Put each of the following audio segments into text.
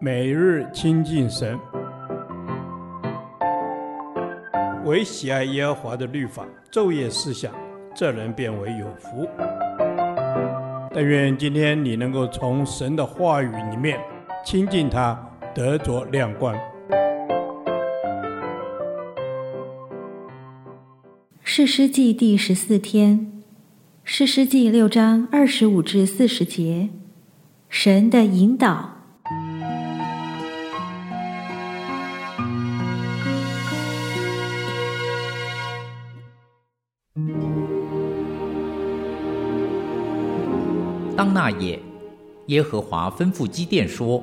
每日亲近神，唯喜爱耶和华的律法，昼夜思想，这人便为有福。但愿今天你能够从神的话语里面亲近他，得着亮光。是诗记第十四天，是诗记六章二十五至四十节，神的引导。当那夜，耶和华吩咐基甸说：“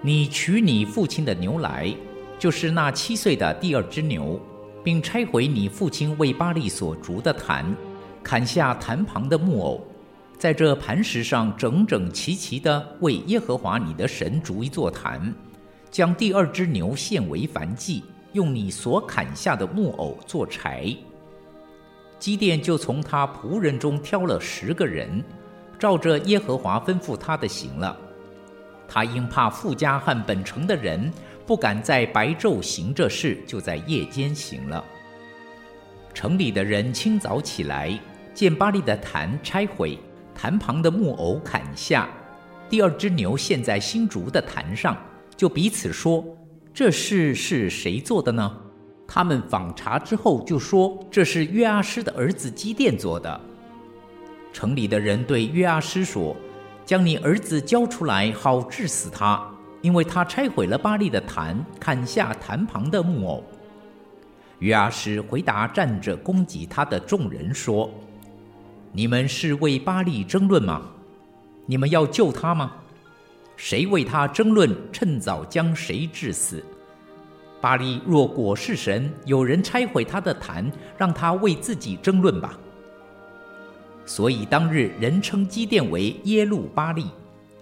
你取你父亲的牛来，就是那七岁的第二只牛，并拆毁你父亲为巴力所筑的坛，砍下坛旁的木偶，在这磐石上整整齐齐地为耶和华你的神筑一座坛，将第二只牛献为燔祭，用你所砍下的木偶做柴。”基甸就从他仆人中挑了十个人。照着耶和华吩咐他的行了，他因怕富家和本城的人不敢在白昼行这事，就在夜间行了。城里的人清早起来，见巴力的坛拆毁，坛旁的木偶砍下，第二只牛陷在新筑的坛上，就彼此说：“这事是谁做的呢？”他们访查之后，就说：“这是约阿施的儿子基甸做的。”城里的人对约阿施说：“将你儿子交出来，好治死他，因为他拆毁了巴力的坛，砍下坛旁的木偶。”约阿施回答站着攻击他的众人说：“你们是为巴力争论吗？你们要救他吗？谁为他争论，趁早将谁治死？巴力若果是神，有人拆毁他的坛，让他为自己争论吧。”所以当日人称基甸为耶路巴力，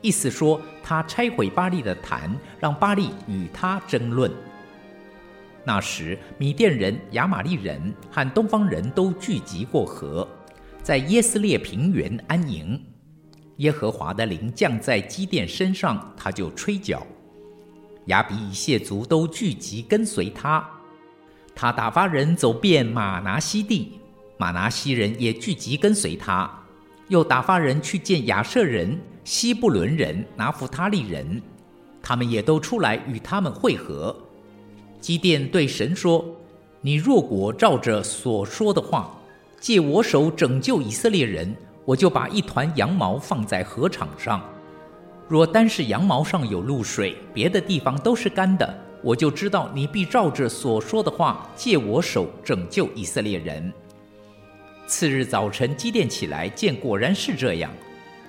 意思说他拆毁巴力的坛，让巴力与他争论。那时米甸人、亚玛力人和东方人都聚集过河，在耶斯列平原安营。耶和华的灵降在基甸身上，他就吹角，亚比以谢族都聚集跟随他。他打发人走遍玛拿西地。玛拿西人也聚集跟随他，又打发人去见亚设人、西布伦人、拿弗他利人，他们也都出来与他们会合。基甸对神说：“你若果照着所说的话，借我手拯救以色列人，我就把一团羊毛放在禾场上。若单是羊毛上有露水，别的地方都是干的，我就知道你必照着所说的话，借我手拯救以色列人。”次日早晨，基甸起来，见果然是这样，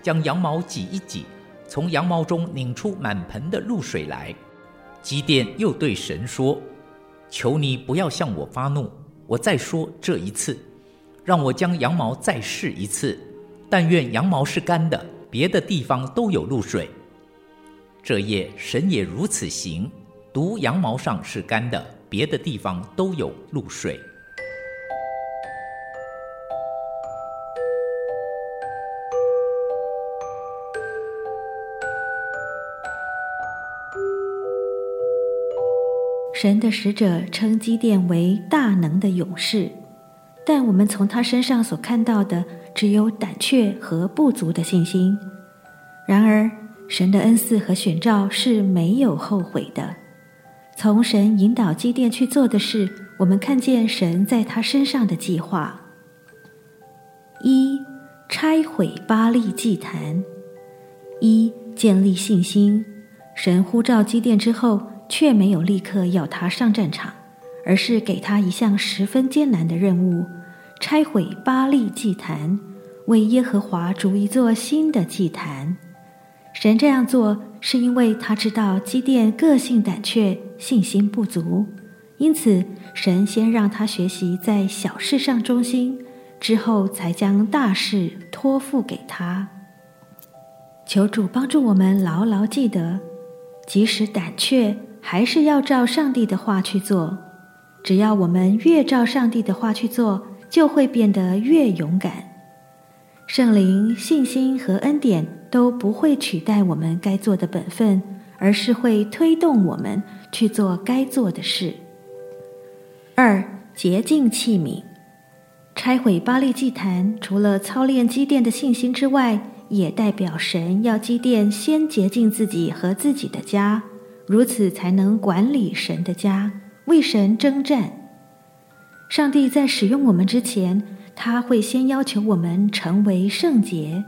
将羊毛挤一挤，从羊毛中拧出满盆的露水来。基甸又对神说：“求你不要向我发怒，我再说这一次，让我将羊毛再试一次。但愿羊毛是干的，别的地方都有露水。”这夜神也如此行，独羊毛上是干的，别的地方都有露水。神的使者称基甸为大能的勇士，但我们从他身上所看到的只有胆怯和不足的信心。然而，神的恩赐和选召是没有后悔的。从神引导基甸去做的事，我们看见神在他身上的计划：一、拆毁巴力祭坛；一、建立信心。神呼召基甸之后。却没有立刻要他上战场，而是给他一项十分艰难的任务：拆毁巴力祭坛，为耶和华筑一座新的祭坛。神这样做，是因为他知道基甸个性胆怯、信心不足，因此神先让他学习在小事上忠心，之后才将大事托付给他。求主帮助我们牢牢记得，即使胆怯。还是要照上帝的话去做。只要我们越照上帝的话去做，就会变得越勇敢。圣灵、信心和恩典都不会取代我们该做的本分，而是会推动我们去做该做的事。二、洁净器皿，拆毁巴力祭坛，除了操练积淀的信心之外，也代表神要积淀先洁净自己和自己的家，如此才能管理神的家，为神征战。上帝在使用我们之前，他会先要求我们成为圣洁，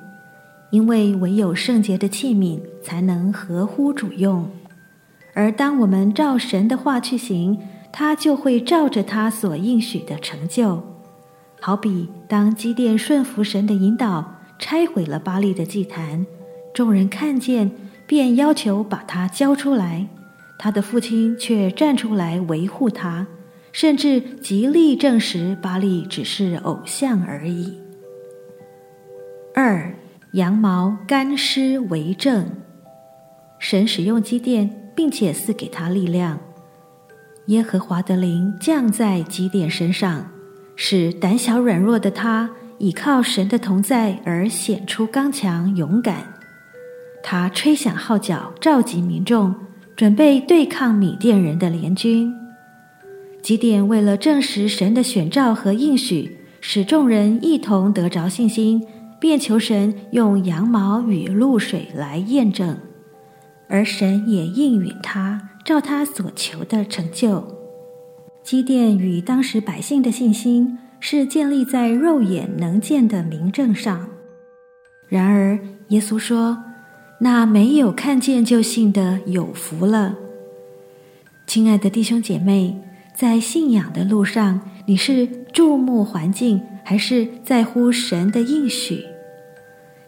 因为唯有圣洁的器皿才能合乎主用。而当我们照神的话去行，他就会照着他所应许的成就，好比当基甸顺服神的引导，拆毁了巴力的祭坛，众人看见，便要求把他交出来，他的父亲却站出来维护他，甚至极力证实巴力只是偶像而已。二、羊毛干湿为证，神使用基甸，并且赐给他力量。耶和华的灵降在基甸身上，使胆小软弱的他倚靠神的同在而显出刚强勇敢。他吹响号角，召集民众，准备对抗米甸人的联军。基甸为了证实神的选召和应许，使众人一同得着信心，便求神用羊毛与露水来验证，而神也应允他。照他所求的成就，基甸与当时百姓的信心是建立在肉眼能见的明证上。然而，耶稣说：“那没有看见就信的有福了。”亲爱的弟兄姐妹，在信仰的路上，你是注目环境，还是在乎神的应许？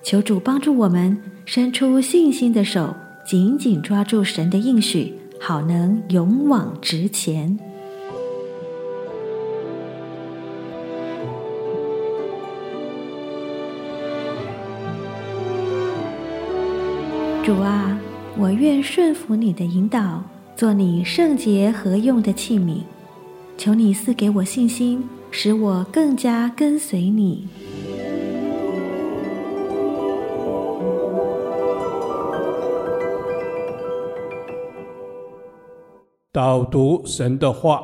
求主帮助我们伸出信心的手，紧紧抓住神的应许。好能勇往直前。主啊，我愿顺服你的引导，做你圣洁合用的器皿。求你赐给我信心，使我更加跟随你。导读神的话，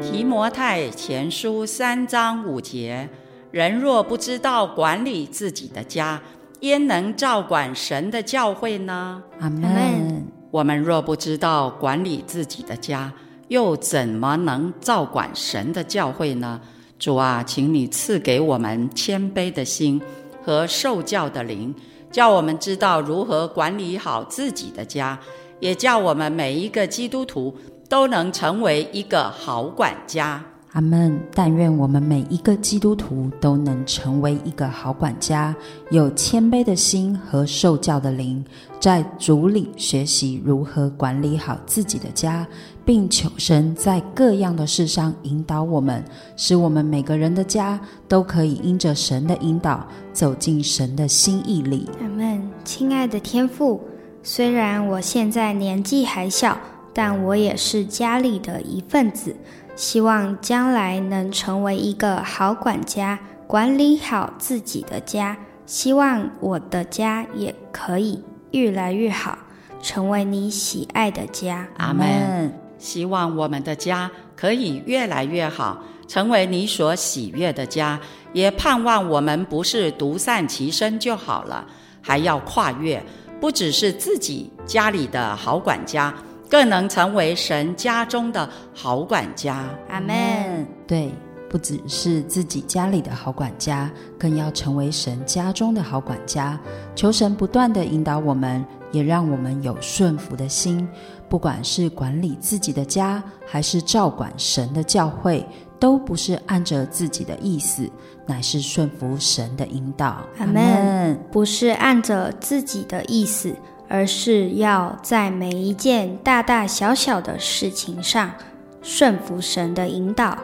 提摩太前书三章五节：人若不知道管理自己的家，焉能照管神的教会呢？阿门。我们若不知道管理自己的家，又怎么能照管神的教会呢？主啊，请你赐给我们谦卑的心和受教的灵。叫我们知道如何管理好自己的家，也叫我们每一个基督徒都能成为一个好管家。阿门。但愿我们每一个基督徒都能成为一个好管家，有谦卑的心和受教的灵，在主里学习如何管理好自己的家，并求神在各样的事上引导我们，使我们每个人的家都可以因着神的引导走进神的心意里。阿门。亲爱的天父，虽然我现在年纪还小，但我也是家里的一份子。希望将来能成为一个好管家，管理好自己的家。希望我的家也可以越来越好，成为你喜爱的家。阿门。希望我们的家可以越来越好，成为你所喜悦的家。也盼望我们不是独善其身就好了，还要跨越，不只是自己家里的好管家。更能成为神家中的好管家。阿门。对，不只是自己家里的好管家，更要成为神家中的好管家。求神不断地引导我们，也让我们有顺服的心。不管是管理自己的家，还是照管神的教会，都不是按着自己的意思，乃是顺服神的引导。阿门。不是按着自己的意思。而是要在每一件大大小小的事情上顺服神的引导，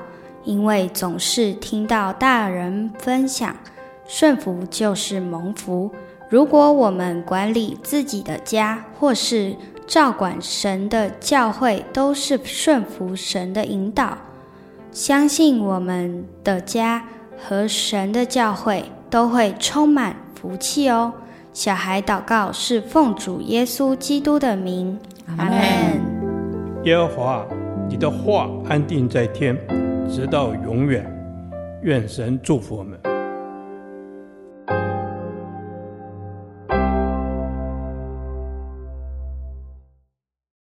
因为总是听到大人分享，顺服就是蒙福。如果我们管理自己的家，或是照管神的教会，都是顺服神的引导，相信我们的家和神的教会都会充满福气哦。小孩祷告是奉主耶稣基督的名，阿门。耶和华，你的话安定在天，直到永远。愿神祝福我们。